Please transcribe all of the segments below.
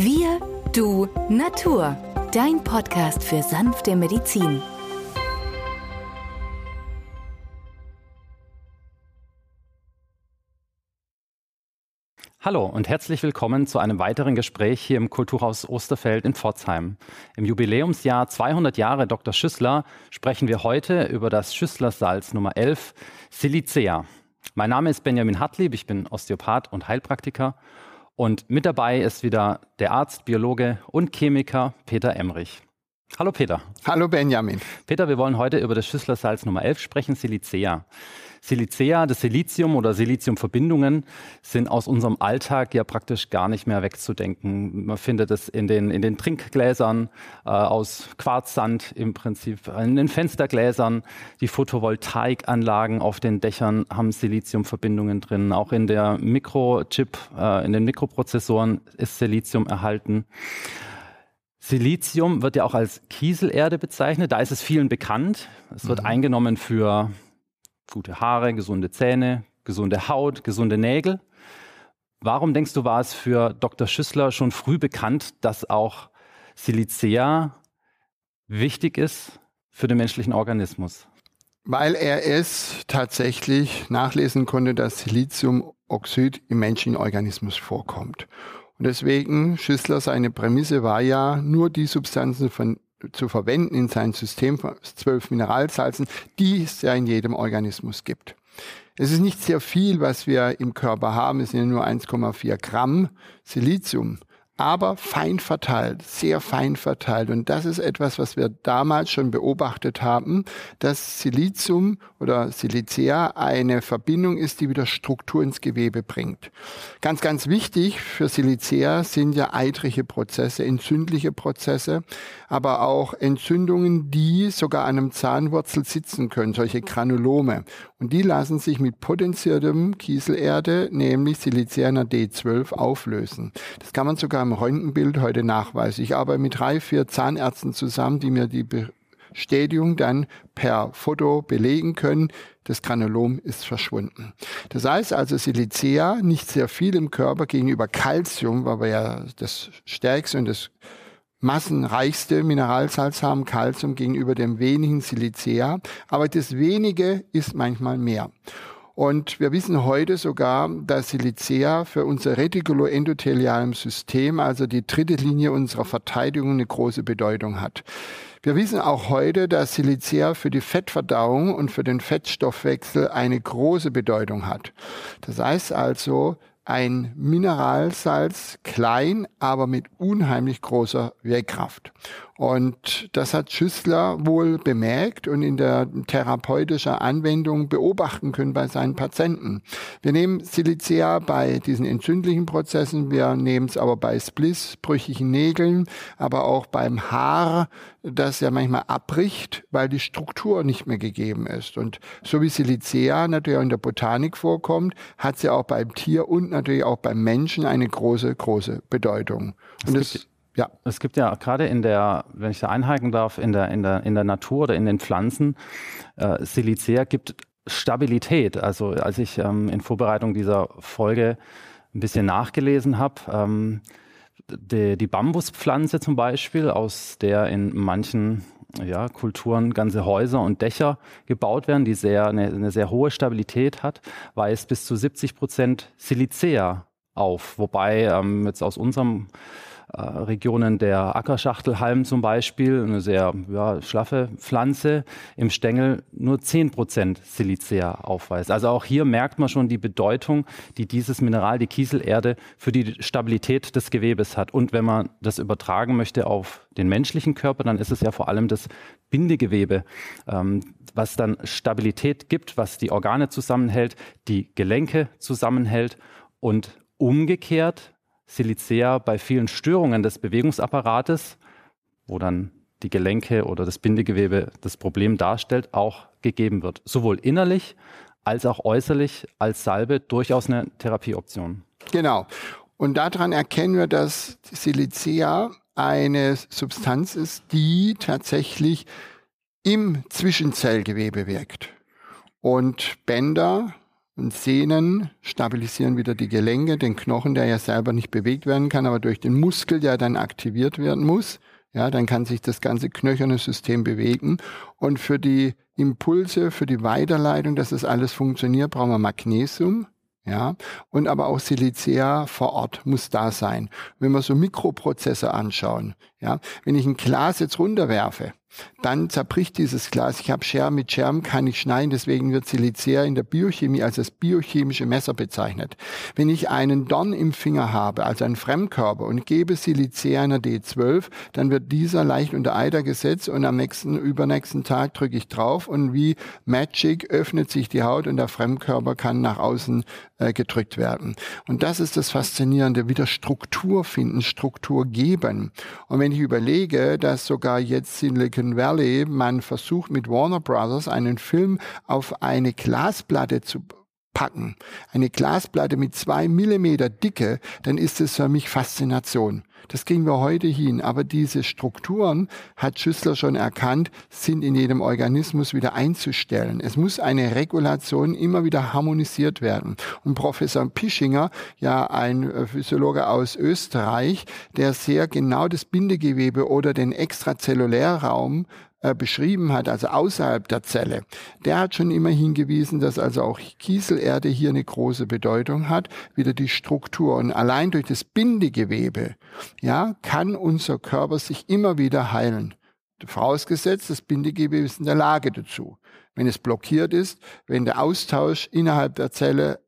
Wir, du, Natur. Dein Podcast für sanfte Medizin. Hallo und herzlich willkommen zu einem weiteren Gespräch hier im Kulturhaus Osterfeld in Pforzheim. Im Jubiläumsjahr 200 Jahre Dr. Schüssler sprechen wir heute über das Schüsslersalz Nummer 11, Silicea. Mein Name ist Benjamin Hartlieb, ich bin Osteopath und Heilpraktiker und mit dabei ist wieder der Arzt, Biologe und Chemiker Peter Emrich. Hallo Peter. Hallo Benjamin. Peter, wir wollen heute über das Schüsslersalz Nummer 11 sprechen, Silicea. Silicea, das Silizium oder Siliziumverbindungen sind aus unserem Alltag ja praktisch gar nicht mehr wegzudenken. Man findet es in den, in den Trinkgläsern äh, aus Quarzsand im Prinzip, in den Fenstergläsern. Die Photovoltaikanlagen auf den Dächern haben Siliziumverbindungen drin. Auch in der Mikrochip, äh, in den Mikroprozessoren ist Silizium erhalten. Silizium wird ja auch als Kieselerde bezeichnet. Da ist es vielen bekannt. Es wird mhm. eingenommen für gute Haare, gesunde Zähne, gesunde Haut, gesunde Nägel. Warum denkst du, war es für Dr. Schüssler schon früh bekannt, dass auch Silicea wichtig ist für den menschlichen Organismus? Weil er es tatsächlich nachlesen konnte, dass Siliziumoxid im menschlichen Organismus vorkommt. Und deswegen, Schüssler, seine Prämisse war ja, nur die Substanzen von zu verwenden in sein System von zwölf Mineralsalzen, die es ja in jedem Organismus gibt. Es ist nicht sehr viel, was wir im Körper haben. Es sind nur 1,4 Gramm Silizium aber fein verteilt, sehr fein verteilt. Und das ist etwas, was wir damals schon beobachtet haben, dass Silizium oder Silicea eine Verbindung ist, die wieder Struktur ins Gewebe bringt. Ganz, ganz wichtig für Silicea sind ja eitrige Prozesse, entzündliche Prozesse, aber auch Entzündungen, die sogar an einem Zahnwurzel sitzen können, solche Granulome. Und die lassen sich mit potenziertem Kieselerde, nämlich Silicea D12, auflösen. Das kann man sogar im Röntgenbild heute nachweisen. Ich arbeite mit drei, vier Zahnärzten zusammen, die mir die Bestätigung dann per Foto belegen können. Das Granulom ist verschwunden. Das heißt also Silicea nicht sehr viel im Körper gegenüber Calcium, weil wir ja das stärkste und das massenreichste Mineralsalz haben, Calcium gegenüber dem wenigen Silicea. Aber das wenige ist manchmal mehr. Und wir wissen heute sogar, dass Silicea für unser retikuloendothelialem System, also die dritte Linie unserer Verteidigung, eine große Bedeutung hat. Wir wissen auch heute, dass Silicea für die Fettverdauung und für den Fettstoffwechsel eine große Bedeutung hat. Das heißt also, ein Mineralsalz, klein, aber mit unheimlich großer Wirkkraft. Und das hat Schüssler wohl bemerkt und in der therapeutischen Anwendung beobachten können bei seinen Patienten. Wir nehmen Silicea bei diesen entzündlichen Prozessen, wir nehmen es aber bei Spliss, brüchigen Nägeln, aber auch beim Haar, das ja manchmal abbricht, weil die Struktur nicht mehr gegeben ist. Und so wie Silicea natürlich auch in der Botanik vorkommt, hat sie auch beim Tier und natürlich auch beim Menschen eine große, große Bedeutung. Und es ja, es gibt ja gerade in der, wenn ich da einhaken darf, in der, in der, in der Natur oder in den Pflanzen, äh, Silicea gibt Stabilität. Also als ich ähm, in Vorbereitung dieser Folge ein bisschen nachgelesen habe, ähm, die, die Bambuspflanze zum Beispiel, aus der in manchen ja, Kulturen ganze Häuser und Dächer gebaut werden, die sehr, eine, eine sehr hohe Stabilität hat, weist bis zu 70 Prozent Silicea auf. Wobei ähm, jetzt aus unserem äh, Regionen der Ackerschachtelhalm zum Beispiel, eine sehr ja, schlaffe Pflanze, im Stängel nur 10% Silicea aufweist. Also auch hier merkt man schon die Bedeutung, die dieses Mineral, die Kieselerde, für die Stabilität des Gewebes hat. Und wenn man das übertragen möchte auf den menschlichen Körper, dann ist es ja vor allem das Bindegewebe, ähm, was dann Stabilität gibt, was die Organe zusammenhält, die Gelenke zusammenhält und umgekehrt Silicea bei vielen Störungen des Bewegungsapparates, wo dann die Gelenke oder das Bindegewebe das Problem darstellt, auch gegeben wird. Sowohl innerlich als auch äußerlich als Salbe durchaus eine Therapieoption. Genau. Und daran erkennen wir, dass Silicea eine Substanz ist, die tatsächlich im Zwischenzellgewebe wirkt. Und Bänder und Sehnen stabilisieren wieder die Gelenke, den Knochen, der ja selber nicht bewegt werden kann, aber durch den Muskel, der dann aktiviert werden muss. Ja, dann kann sich das ganze knöcherne System bewegen. Und für die Impulse, für die Weiterleitung, dass das alles funktioniert, brauchen wir Magnesium. Ja, und aber auch Silicea vor Ort muss da sein. Wenn wir so Mikroprozesse anschauen, ja, wenn ich ein Glas jetzt runterwerfe, dann zerbricht dieses Glas. Ich habe Scherben mit Scherben, kann ich schneiden, deswegen wird Silicea in der Biochemie als das biochemische Messer bezeichnet. Wenn ich einen Dorn im Finger habe, also einen Fremdkörper, und gebe Silicea einer D12, dann wird dieser leicht unter Eider gesetzt und am nächsten, übernächsten Tag drücke ich drauf und wie Magic öffnet sich die Haut und der Fremdkörper kann nach außen äh, gedrückt werden. Und das ist das Faszinierende, wieder Struktur finden, Struktur geben. Und wenn ich überlege, dass sogar jetzt Silicon Valley man versucht mit Warner Brothers einen Film auf eine Glasplatte zu packen, eine Glasplatte mit zwei Millimeter Dicke, dann ist es für mich Faszination. Das kriegen wir heute hin. Aber diese Strukturen, hat Schüssler schon erkannt, sind in jedem Organismus wieder einzustellen. Es muss eine Regulation immer wieder harmonisiert werden. Und Professor Pischinger, ja ein äh, Physiologe aus Österreich, der sehr genau das Bindegewebe oder den Extrazellulärraum äh, beschrieben hat, also außerhalb der Zelle, der hat schon immer hingewiesen, dass also auch Kieselerde hier eine große Bedeutung hat, wieder die Struktur. Und allein durch das Bindegewebe, ja, kann unser Körper sich immer wieder heilen. Vorausgesetzt, das Bindegewebe ist in der Lage dazu. Wenn es blockiert ist, wenn der Austausch innerhalb der Zelle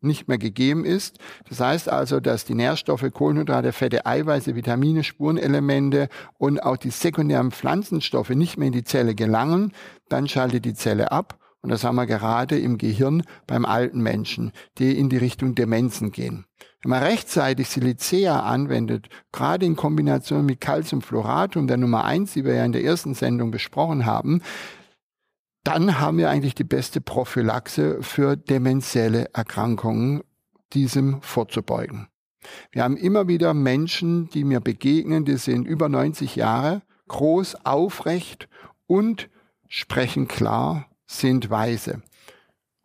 nicht mehr gegeben ist. Das heißt also, dass die Nährstoffe, Kohlenhydrate, Fette, Eiweiße, Vitamine, Spurenelemente und auch die sekundären Pflanzenstoffe nicht mehr in die Zelle gelangen, dann schaltet die Zelle ab. Und das haben wir gerade im Gehirn beim alten Menschen, die in die Richtung Demenzen gehen. Wenn man rechtzeitig Silicea anwendet, gerade in Kombination mit Calciumfluoratum, der Nummer eins, die wir ja in der ersten Sendung besprochen haben, dann haben wir eigentlich die beste Prophylaxe für demenzielle Erkrankungen, diesem vorzubeugen. Wir haben immer wieder Menschen, die mir begegnen, die sind über 90 Jahre, groß, aufrecht und sprechen klar, sind weise.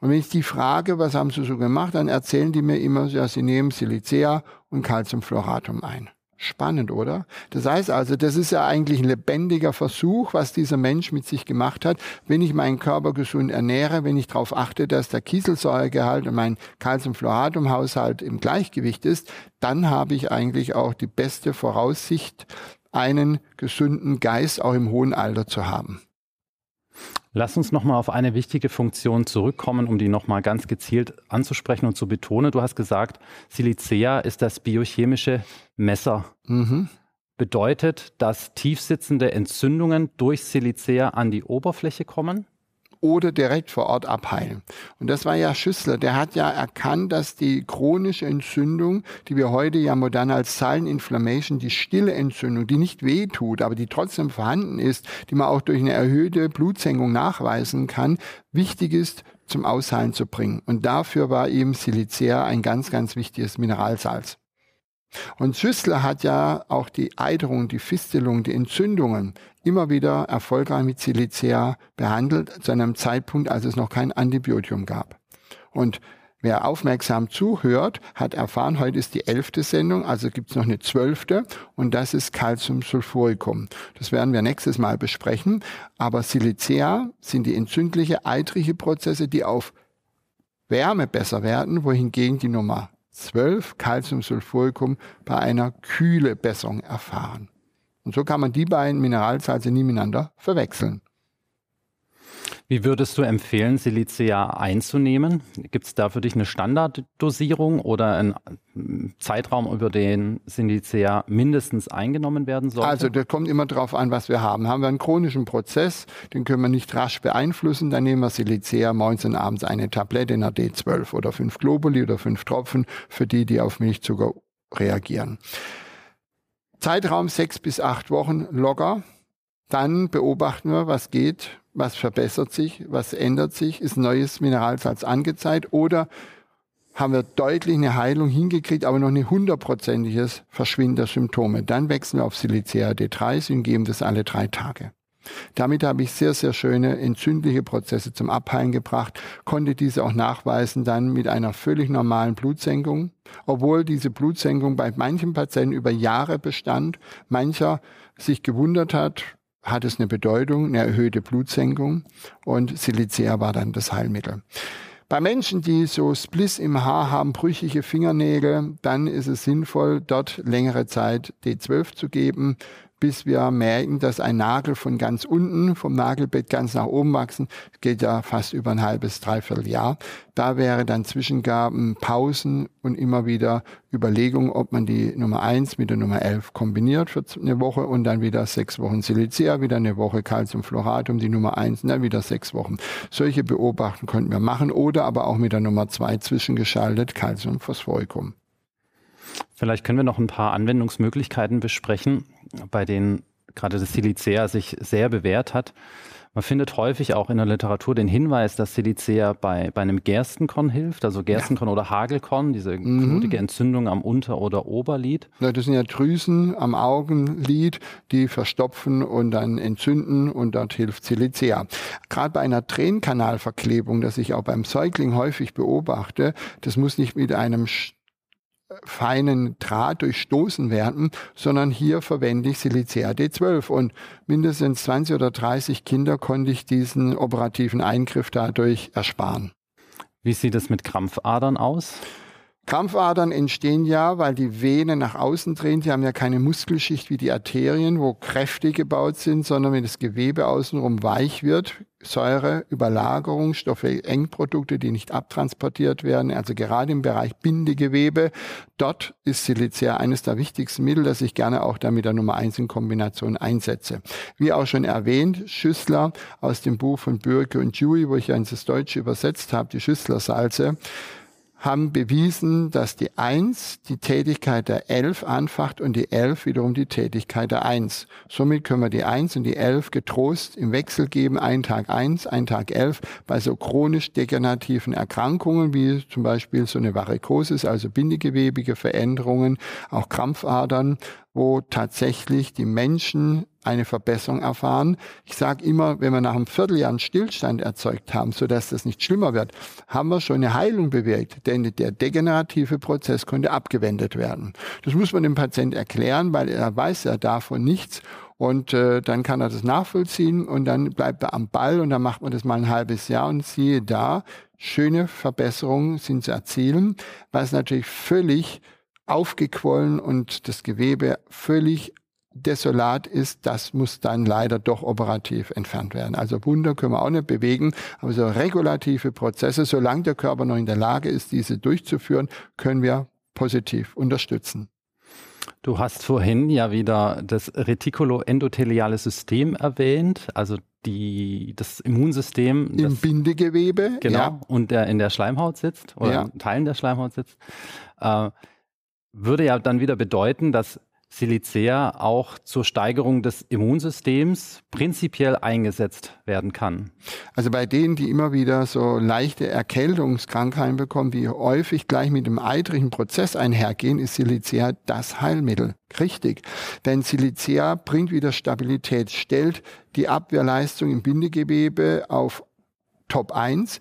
Und wenn ich die frage, was haben sie so gemacht, dann erzählen die mir immer, ja, sie nehmen Silicea und Calciumfluoratum ein. Spannend, oder? Das heißt also, das ist ja eigentlich ein lebendiger Versuch, was dieser Mensch mit sich gemacht hat. Wenn ich meinen Körper gesund ernähre, wenn ich darauf achte, dass der Kieselsäuregehalt und mein Calciumfluoratumhaushalt im Gleichgewicht ist, dann habe ich eigentlich auch die beste Voraussicht, einen gesunden Geist auch im hohen Alter zu haben. Lass uns nochmal auf eine wichtige Funktion zurückkommen, um die nochmal ganz gezielt anzusprechen und zu betonen. Du hast gesagt, Silicea ist das biochemische Messer. Mhm. Bedeutet, dass tiefsitzende Entzündungen durch Silicea an die Oberfläche kommen? Oder direkt vor Ort abheilen. Und das war ja Schüssler. Der hat ja erkannt, dass die chronische Entzündung, die wir heute ja modern als Silent Inflammation, die stille Entzündung, die nicht weh tut, aber die trotzdem vorhanden ist, die man auch durch eine erhöhte Blutsenkung nachweisen kann, wichtig ist, zum Ausheilen zu bringen. Und dafür war eben Silicea ein ganz, ganz wichtiges Mineralsalz. Und Schüssler hat ja auch die Eiterung, die Fistelung, die Entzündungen immer wieder erfolgreich mit Silicea behandelt, zu einem Zeitpunkt, als es noch kein Antibiotikum gab. Und wer aufmerksam zuhört, hat erfahren, heute ist die elfte Sendung, also gibt es noch eine zwölfte und das ist Calciumsulfuricum. Das werden wir nächstes Mal besprechen. Aber Silicea sind die entzündliche, eitrige Prozesse, die auf Wärme besser werden, wohingegen die Nummer 12 Calciumsulfuricum bei einer Kühle Besserung erfahren. Und so kann man die beiden Mineralsalze nie miteinander verwechseln. Wie würdest du empfehlen, Silicea einzunehmen? Gibt es da für dich eine Standarddosierung oder einen Zeitraum, über den Silicea mindestens eingenommen werden soll? Also das kommt immer darauf an, was wir haben. Haben wir einen chronischen Prozess, den können wir nicht rasch beeinflussen, dann nehmen wir Silicea morgens und abends eine Tablette in der D12 oder fünf Globuli oder fünf Tropfen für die, die auf Milchzucker reagieren. Zeitraum sechs bis acht Wochen locker. Dann beobachten wir, was geht, was verbessert sich, was ändert sich, ist neues Mineralsalz angezeigt oder haben wir deutlich eine Heilung hingekriegt, aber noch ein hundertprozentiges Verschwinden der Symptome. Dann wechseln wir auf Silicea D3 und geben das alle drei Tage. Damit habe ich sehr, sehr schöne entzündliche Prozesse zum Abheilen gebracht, konnte diese auch nachweisen dann mit einer völlig normalen Blutsenkung, obwohl diese Blutsenkung bei manchen Patienten über Jahre bestand, mancher sich gewundert hat, hat es eine Bedeutung, eine erhöhte Blutsenkung und Silicea war dann das Heilmittel. Bei Menschen, die so Spliss im Haar haben, brüchige Fingernägel, dann ist es sinnvoll, dort längere Zeit D12 zu geben bis wir merken, dass ein Nagel von ganz unten, vom Nagelbett ganz nach oben wachsen. Geht ja fast über ein halbes, dreiviertel Jahr. Da wäre dann Zwischengaben, Pausen und immer wieder Überlegungen, ob man die Nummer eins mit der Nummer elf kombiniert für eine Woche und dann wieder sechs Wochen Silicea, wieder eine Woche Calciumfluoratum, die Nummer eins und dann wieder sechs Wochen. Solche Beobachtungen könnten wir machen oder aber auch mit der Nummer zwei zwischengeschaltet Calciumphosphoricum. Vielleicht können wir noch ein paar Anwendungsmöglichkeiten besprechen, bei denen gerade das Silicea sich sehr bewährt hat. Man findet häufig auch in der Literatur den Hinweis, dass Silicea bei, bei einem Gerstenkorn hilft, also Gerstenkorn ja. oder Hagelkorn, diese mhm. Entzündung am Unter- oder Oberlid. Ja, das sind ja Drüsen am Augenlid, die verstopfen und dann entzünden und dort hilft Silicea. Gerade bei einer Tränenkanalverklebung, das ich auch beim Säugling häufig beobachte, das muss nicht mit einem feinen Draht durchstoßen werden, sondern hier verwende ich Silicea D12 und mindestens 20 oder 30 Kinder konnte ich diesen operativen Eingriff dadurch ersparen. Wie sieht es mit Krampfadern aus? Krampfadern entstehen ja, weil die Vene nach außen drehen. Die haben ja keine Muskelschicht wie die Arterien, wo Kräfte gebaut sind, sondern wenn das Gewebe außenrum weich wird, Säure, Überlagerung, Stoffe, Engprodukte, die nicht abtransportiert werden, also gerade im Bereich Bindegewebe. Dort ist Silicea eines der wichtigsten Mittel, das ich gerne auch da mit der Nummer 1 in Kombination einsetze. Wie auch schon erwähnt, Schüssler aus dem Buch von Bürke und Dewey, wo ich ja ins Deutsche übersetzt habe, die Schüssler-Salze, haben bewiesen, dass die Eins die Tätigkeit der Elf anfacht und die Elf wiederum die Tätigkeit der Eins. Somit können wir die Eins und die Elf getrost im Wechsel geben, einen Tag Eins, einen Tag Elf, bei so chronisch degenerativen Erkrankungen wie zum Beispiel so eine Varikosis, also bindegewebige Veränderungen, auch Krampfadern, wo tatsächlich die Menschen eine Verbesserung erfahren. Ich sage immer, wenn wir nach einem Vierteljahr einen Stillstand erzeugt haben, sodass das nicht schlimmer wird, haben wir schon eine Heilung bewirkt, denn der degenerative Prozess konnte abgewendet werden. Das muss man dem Patienten erklären, weil er weiß ja davon nichts und äh, dann kann er das nachvollziehen und dann bleibt er am Ball und dann macht man das mal ein halbes Jahr und siehe da, schöne Verbesserungen sind zu erzielen, was natürlich völlig aufgequollen und das Gewebe völlig desolat ist, das muss dann leider doch operativ entfernt werden. Also Wunder können wir auch nicht bewegen, aber so regulative Prozesse, solange der Körper noch in der Lage ist, diese durchzuführen, können wir positiv unterstützen. Du hast vorhin ja wieder das retikuloendotheliale System erwähnt, also die, das Immunsystem. Im das, Bindegewebe. Genau, ja. und der in der Schleimhaut sitzt oder ja. in Teilen der Schleimhaut sitzt. Äh, würde ja dann wieder bedeuten, dass Silicea auch zur Steigerung des Immunsystems prinzipiell eingesetzt werden kann. Also bei denen, die immer wieder so leichte Erkältungskrankheiten bekommen, die häufig gleich mit dem eitrigen Prozess einhergehen, ist Silicea das Heilmittel. Richtig. Denn Silicea bringt wieder Stabilität, stellt die Abwehrleistung im Bindegewebe auf Top 1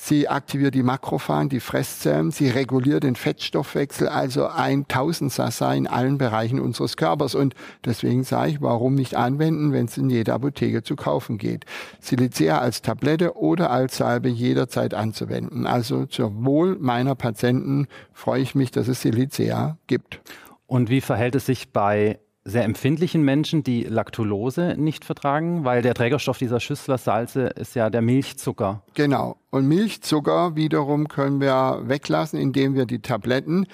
Sie aktiviert die Makrophagen, die Fresszellen. Sie reguliert den Fettstoffwechsel, also ein Tausendsassa in allen Bereichen unseres Körpers. Und deswegen sage ich, warum nicht anwenden, wenn es in jeder Apotheke zu kaufen geht. Silicea als Tablette oder als Salbe jederzeit anzuwenden. Also zur Wohl meiner Patienten freue ich mich, dass es Silicea gibt. Und wie verhält es sich bei sehr empfindlichen Menschen, die Laktulose nicht vertragen, weil der Trägerstoff dieser Schüssler-Salze ist ja der Milchzucker. Genau. Und Milchzucker wiederum können wir weglassen, indem wir die Tabletten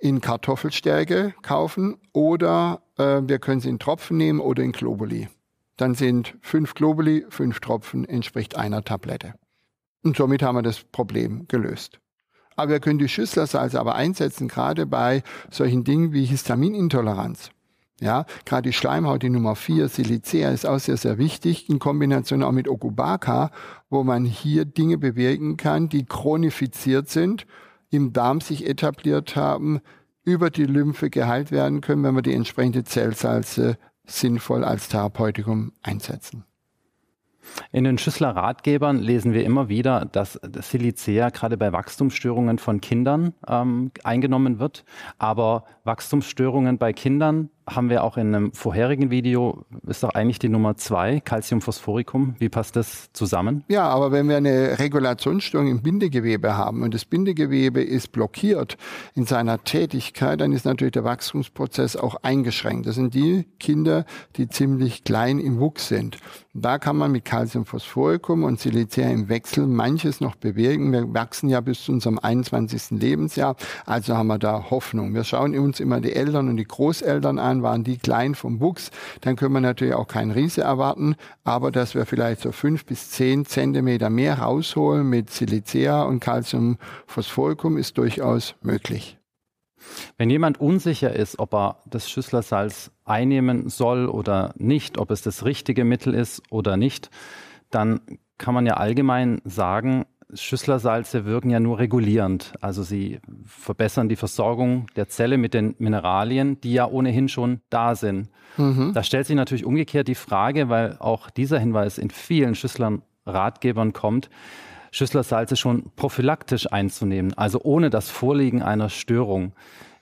in Kartoffelstärke kaufen oder äh, wir können sie in Tropfen nehmen oder in Globuli. Dann sind fünf Globuli, fünf Tropfen entspricht einer Tablette. Und somit haben wir das Problem gelöst. Aber wir können die Schüsslersalze aber einsetzen, gerade bei solchen Dingen wie Histaminintoleranz. Ja, gerade die Schleimhaut, die Nummer 4, Silicea, ist auch sehr, sehr wichtig, in Kombination auch mit Okubaka, wo man hier Dinge bewirken kann, die chronifiziert sind, im Darm sich etabliert haben, über die Lymphe geheilt werden können, wenn wir die entsprechende Zellsalze sinnvoll als Therapeutikum einsetzen. In den Schüssler Ratgebern lesen wir immer wieder, dass Silicea gerade bei Wachstumsstörungen von Kindern ähm, eingenommen wird. Aber Wachstumsstörungen bei Kindern haben wir auch in einem vorherigen Video, ist doch eigentlich die Nummer zwei, Calciumphosphoricum. Wie passt das zusammen? Ja, aber wenn wir eine Regulationsstörung im Bindegewebe haben und das Bindegewebe ist blockiert in seiner Tätigkeit, dann ist natürlich der Wachstumsprozess auch eingeschränkt. Das sind die Kinder, die ziemlich klein im Wuchs sind. Da kann man mit Calciumphosphoricum und Silicea im Wechsel manches noch bewirken. Wir wachsen ja bis zu unserem 21. Lebensjahr, also haben wir da Hoffnung. Wir schauen uns immer die Eltern und die Großeltern an, waren die klein vom Wuchs, dann können wir natürlich auch keinen Riese erwarten, aber dass wir vielleicht so fünf bis zehn Zentimeter mehr rausholen mit Silicea und Calciumphosphoricum ist durchaus möglich. Wenn jemand unsicher ist, ob er das Schüsslersalz einnehmen soll oder nicht, ob es das richtige Mittel ist oder nicht, dann kann man ja allgemein sagen, Schüsslersalze wirken ja nur regulierend. Also sie verbessern die Versorgung der Zelle mit den Mineralien, die ja ohnehin schon da sind. Mhm. Da stellt sich natürlich umgekehrt die Frage, weil auch dieser Hinweis in vielen Schüsslern Ratgebern kommt, Schüsslersalze schon prophylaktisch einzunehmen, also ohne das Vorliegen einer Störung.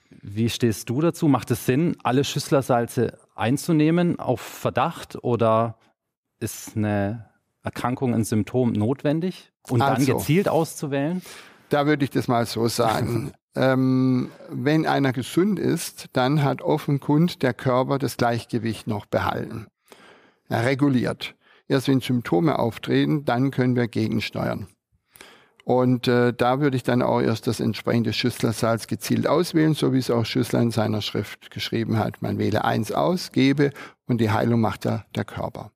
Wie stehst du dazu? Macht es Sinn, alle Schüsslersalze einzunehmen auf Verdacht oder ist eine Erkrankung ein Symptom notwendig? Und also, dann gezielt auszuwählen? Da würde ich das mal so sagen. ähm, wenn einer gesund ist, dann hat offenkundig der Körper das Gleichgewicht noch behalten. Er reguliert. Erst wenn Symptome auftreten, dann können wir gegensteuern. Und äh, da würde ich dann auch erst das entsprechende Schüsslersalz gezielt auswählen, so wie es auch Schüssler in seiner Schrift geschrieben hat. Man wähle eins aus, gebe und die Heilung macht ja der Körper.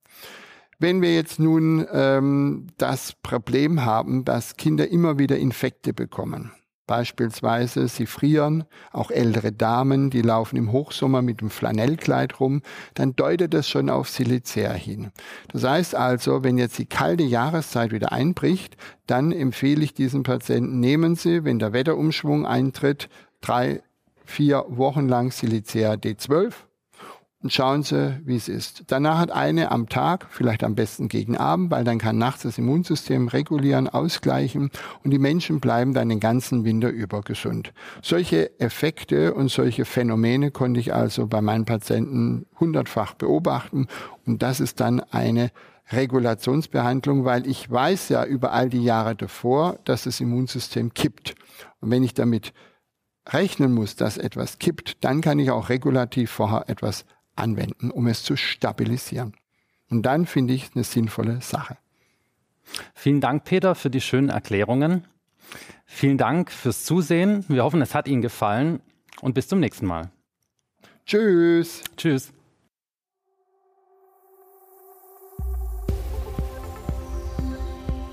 Wenn wir jetzt nun ähm, das Problem haben, dass Kinder immer wieder Infekte bekommen, Beispielsweise, sie frieren, auch ältere Damen, die laufen im Hochsommer mit dem Flanellkleid rum, dann deutet das schon auf Silicea hin. Das heißt also, wenn jetzt die kalte Jahreszeit wieder einbricht, dann empfehle ich diesen Patienten, nehmen Sie, wenn der Wetterumschwung eintritt, drei, vier Wochen lang Silicea D12 und schauen Sie, wie es ist. Danach hat eine am Tag, vielleicht am besten gegen Abend, weil dann kann nachts das Immunsystem regulieren, ausgleichen und die Menschen bleiben dann den ganzen Winter über gesund. Solche Effekte und solche Phänomene konnte ich also bei meinen Patienten hundertfach beobachten und das ist dann eine Regulationsbehandlung, weil ich weiß ja über all die Jahre davor, dass das Immunsystem kippt. Und wenn ich damit rechnen muss, dass etwas kippt, dann kann ich auch regulativ vorher etwas anwenden, um es zu stabilisieren. Und dann finde ich eine sinnvolle Sache. Vielen Dank, Peter, für die schönen Erklärungen. Vielen Dank fürs Zusehen. Wir hoffen, es hat Ihnen gefallen und bis zum nächsten Mal. Tschüss. Tschüss.